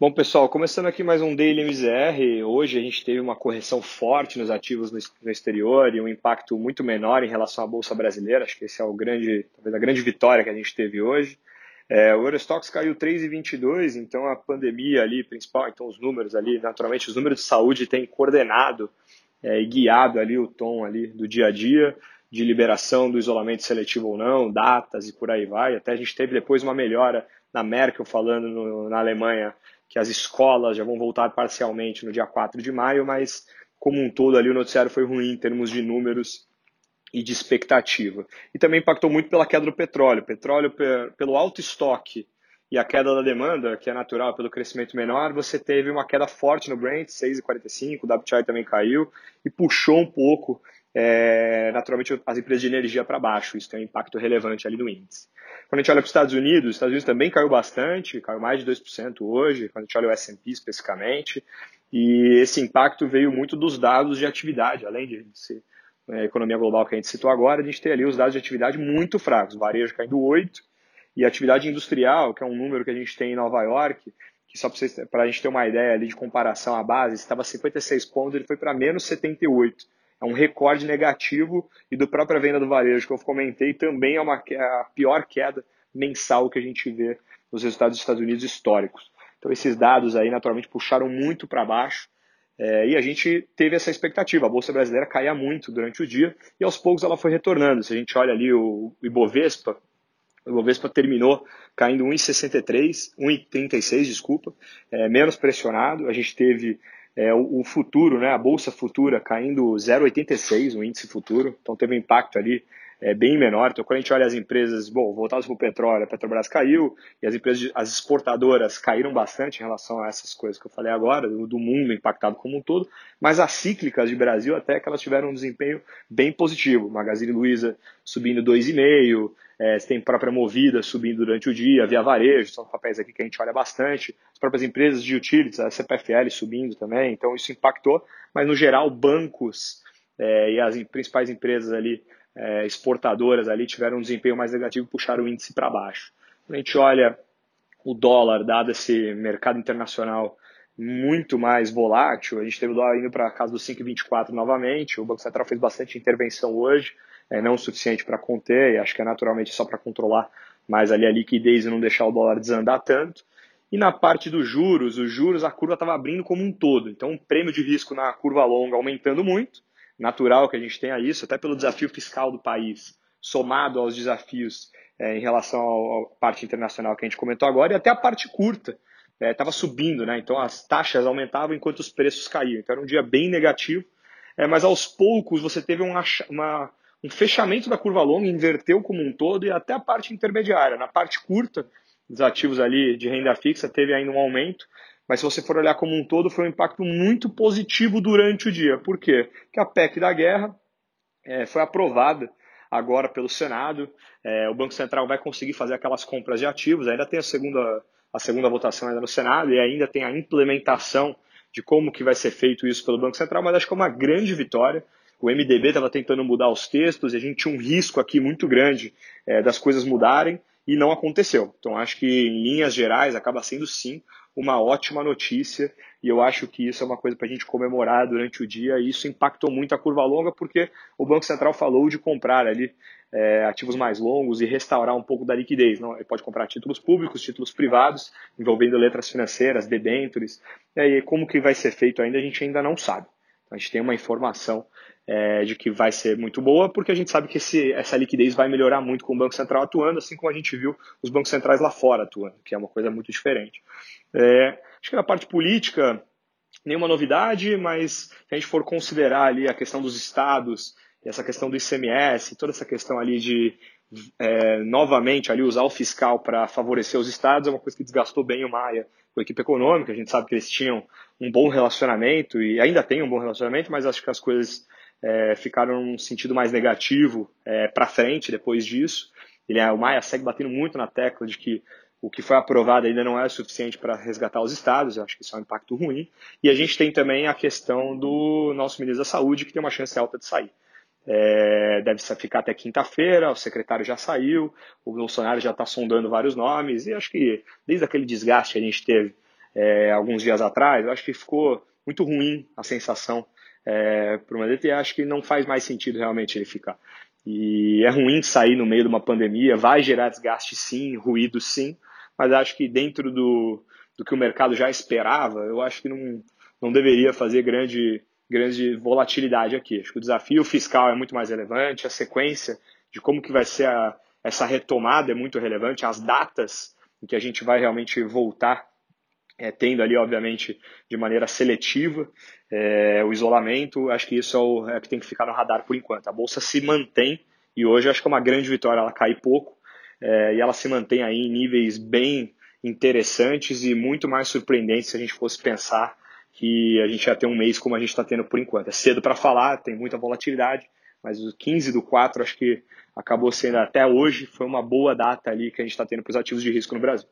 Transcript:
Bom, pessoal, começando aqui mais um Daily MZR. Hoje a gente teve uma correção forte nos ativos no exterior e um impacto muito menor em relação à Bolsa Brasileira. Acho que esse é o grande, talvez a grande vitória que a gente teve hoje. É, o Eurostox caiu 3,22, então a pandemia ali, principal, então os números ali, naturalmente os números de saúde têm coordenado é, e guiado ali o tom ali do dia a dia, de liberação do isolamento seletivo ou não, datas e por aí vai. Até a gente teve depois uma melhora na Merkel falando no, na Alemanha que as escolas já vão voltar parcialmente no dia 4 de maio, mas como um todo ali o noticiário foi ruim em termos de números e de expectativa. E também impactou muito pela queda do petróleo. Petróleo, pelo alto estoque e a queda da demanda, que é natural pelo crescimento menor, você teve uma queda forte no Brent, 6,45, o WTI também caiu e puxou um pouco, é, naturalmente, as empresas de energia para baixo. Isso tem um impacto relevante ali no índice. Quando a gente olha para os Estados Unidos, os Estados Unidos também caiu bastante, caiu mais de 2% hoje, quando a gente olha o S&P especificamente, e esse impacto veio muito dos dados de atividade, além de ser a economia global que a gente citou agora, a gente tem ali os dados de atividade muito fracos, varejo caindo 8%, e atividade industrial, que é um número que a gente tem em Nova York, que só para a gente ter uma ideia ali de comparação à base, estava 56 pontos, ele foi para menos 78 é um recorde negativo e do própria venda do varejo que eu comentei também é uma é a pior queda mensal que a gente vê nos resultados dos Estados Unidos históricos. Então esses dados aí naturalmente puxaram muito para baixo é, e a gente teve essa expectativa. A bolsa brasileira caía muito durante o dia e aos poucos ela foi retornando. Se a gente olha ali o Ibovespa, o Ibovespa terminou caindo 1,63, 1,36, desculpa, é, menos pressionado. A gente teve é, o, futuro, né, a bolsa futura caindo 0,86, o índice futuro, então teve um impacto ali é, bem menor. Então, quando a gente olha as empresas, bom, voltadas para o petróleo, a Petrobras caiu e as empresas, as exportadoras caíram bastante em relação a essas coisas que eu falei agora, do, do mundo impactado como um todo, mas as cíclicas de Brasil até que elas tiveram um desempenho bem positivo. Magazine Luiza subindo 2,5%, é, você tem própria Movida subindo durante o dia, Via Varejo, são papéis aqui que a gente olha bastante, as próprias empresas de utilities, a CPFL subindo também, então isso impactou, mas no geral bancos é, e as principais empresas ali é, exportadoras ali tiveram um desempenho mais negativo e puxaram o índice para baixo. Quando a gente olha o dólar, dado esse mercado internacional muito mais volátil, a gente teve o dólar indo para a casa dos 5,24 novamente, o Banco Central fez bastante intervenção hoje, é, não o suficiente para conter, e acho que é naturalmente só para controlar mais ali a liquidez e não deixar o dólar desandar tanto. E na parte dos juros, os juros, a curva estava abrindo como um todo. Então, o prêmio de risco na curva longa aumentando muito, natural que a gente tenha isso, até pelo desafio fiscal do país, somado aos desafios é, em relação à parte internacional que a gente comentou agora, e até a parte curta estava é, subindo, né? então as taxas aumentavam enquanto os preços caíam. Então era um dia bem negativo, é, mas aos poucos você teve um, uma, um fechamento da curva longa, inverteu como um todo, e até a parte intermediária. Na parte curta, os ativos ali de renda fixa teve ainda um aumento, mas se você for olhar como um todo, foi um impacto muito positivo durante o dia. Por quê? Porque a PEC da guerra é, foi aprovada agora pelo Senado. É, o Banco Central vai conseguir fazer aquelas compras de ativos. Ainda tem a segunda, a segunda votação ainda no Senado e ainda tem a implementação de como que vai ser feito isso pelo Banco Central, mas acho que é uma grande vitória. O MDB estava tentando mudar os textos e a gente tinha um risco aqui muito grande é, das coisas mudarem e não aconteceu. Então acho que em linhas gerais acaba sendo sim uma ótima notícia e eu acho que isso é uma coisa para a gente comemorar durante o dia e isso impactou muito a curva longa porque o Banco Central falou de comprar ali é, ativos mais longos e restaurar um pouco da liquidez. Não? Ele pode comprar títulos públicos, títulos privados, envolvendo letras financeiras, debêntures. E aí, como que vai ser feito ainda, a gente ainda não sabe. A gente tem uma informação é, de que vai ser muito boa, porque a gente sabe que esse, essa liquidez vai melhorar muito com o Banco Central atuando, assim como a gente viu os bancos centrais lá fora atuando, que é uma coisa muito diferente. É, acho que na parte política, nenhuma novidade, mas se a gente for considerar ali a questão dos estados, essa questão do ICMS, toda essa questão ali de é, novamente ali usar o fiscal para favorecer os estados é uma coisa que desgastou bem o Maia com a equipe econômica. A gente sabe que eles tinham um bom relacionamento e ainda têm um bom relacionamento, mas acho que as coisas é, ficaram num sentido mais negativo é, para frente depois disso. Ele, é, o Maia segue batendo muito na tecla de que o que foi aprovado ainda não é suficiente para resgatar os estados, eu acho que isso é um impacto ruim. E a gente tem também a questão do nosso ministro da Saúde, que tem uma chance alta de sair. É, deve ficar até quinta-feira, o secretário já saiu, o Bolsonaro já está sondando vários nomes, e acho que desde aquele desgaste que a gente teve é, alguns dias atrás, acho que ficou muito ruim a sensação é, para o Mandetta e acho que não faz mais sentido realmente ele ficar. E é ruim sair no meio de uma pandemia, vai gerar desgaste sim, ruído sim, mas acho que dentro do, do que o mercado já esperava, eu acho que não, não deveria fazer grande, grande volatilidade aqui. Acho que o desafio fiscal é muito mais relevante, a sequência de como que vai ser a, essa retomada é muito relevante, as datas em que a gente vai realmente voltar, é, tendo ali, obviamente, de maneira seletiva é, o isolamento, acho que isso é o é que tem que ficar no radar por enquanto. A Bolsa se mantém, e hoje acho que é uma grande vitória, ela cai pouco, é, e ela se mantém aí em níveis bem interessantes e muito mais surpreendentes se a gente fosse pensar que a gente ia ter um mês como a gente está tendo por enquanto. É cedo para falar, tem muita volatilidade, mas o 15 do 4 acho que acabou sendo até hoje, foi uma boa data ali que a gente está tendo para os ativos de risco no Brasil.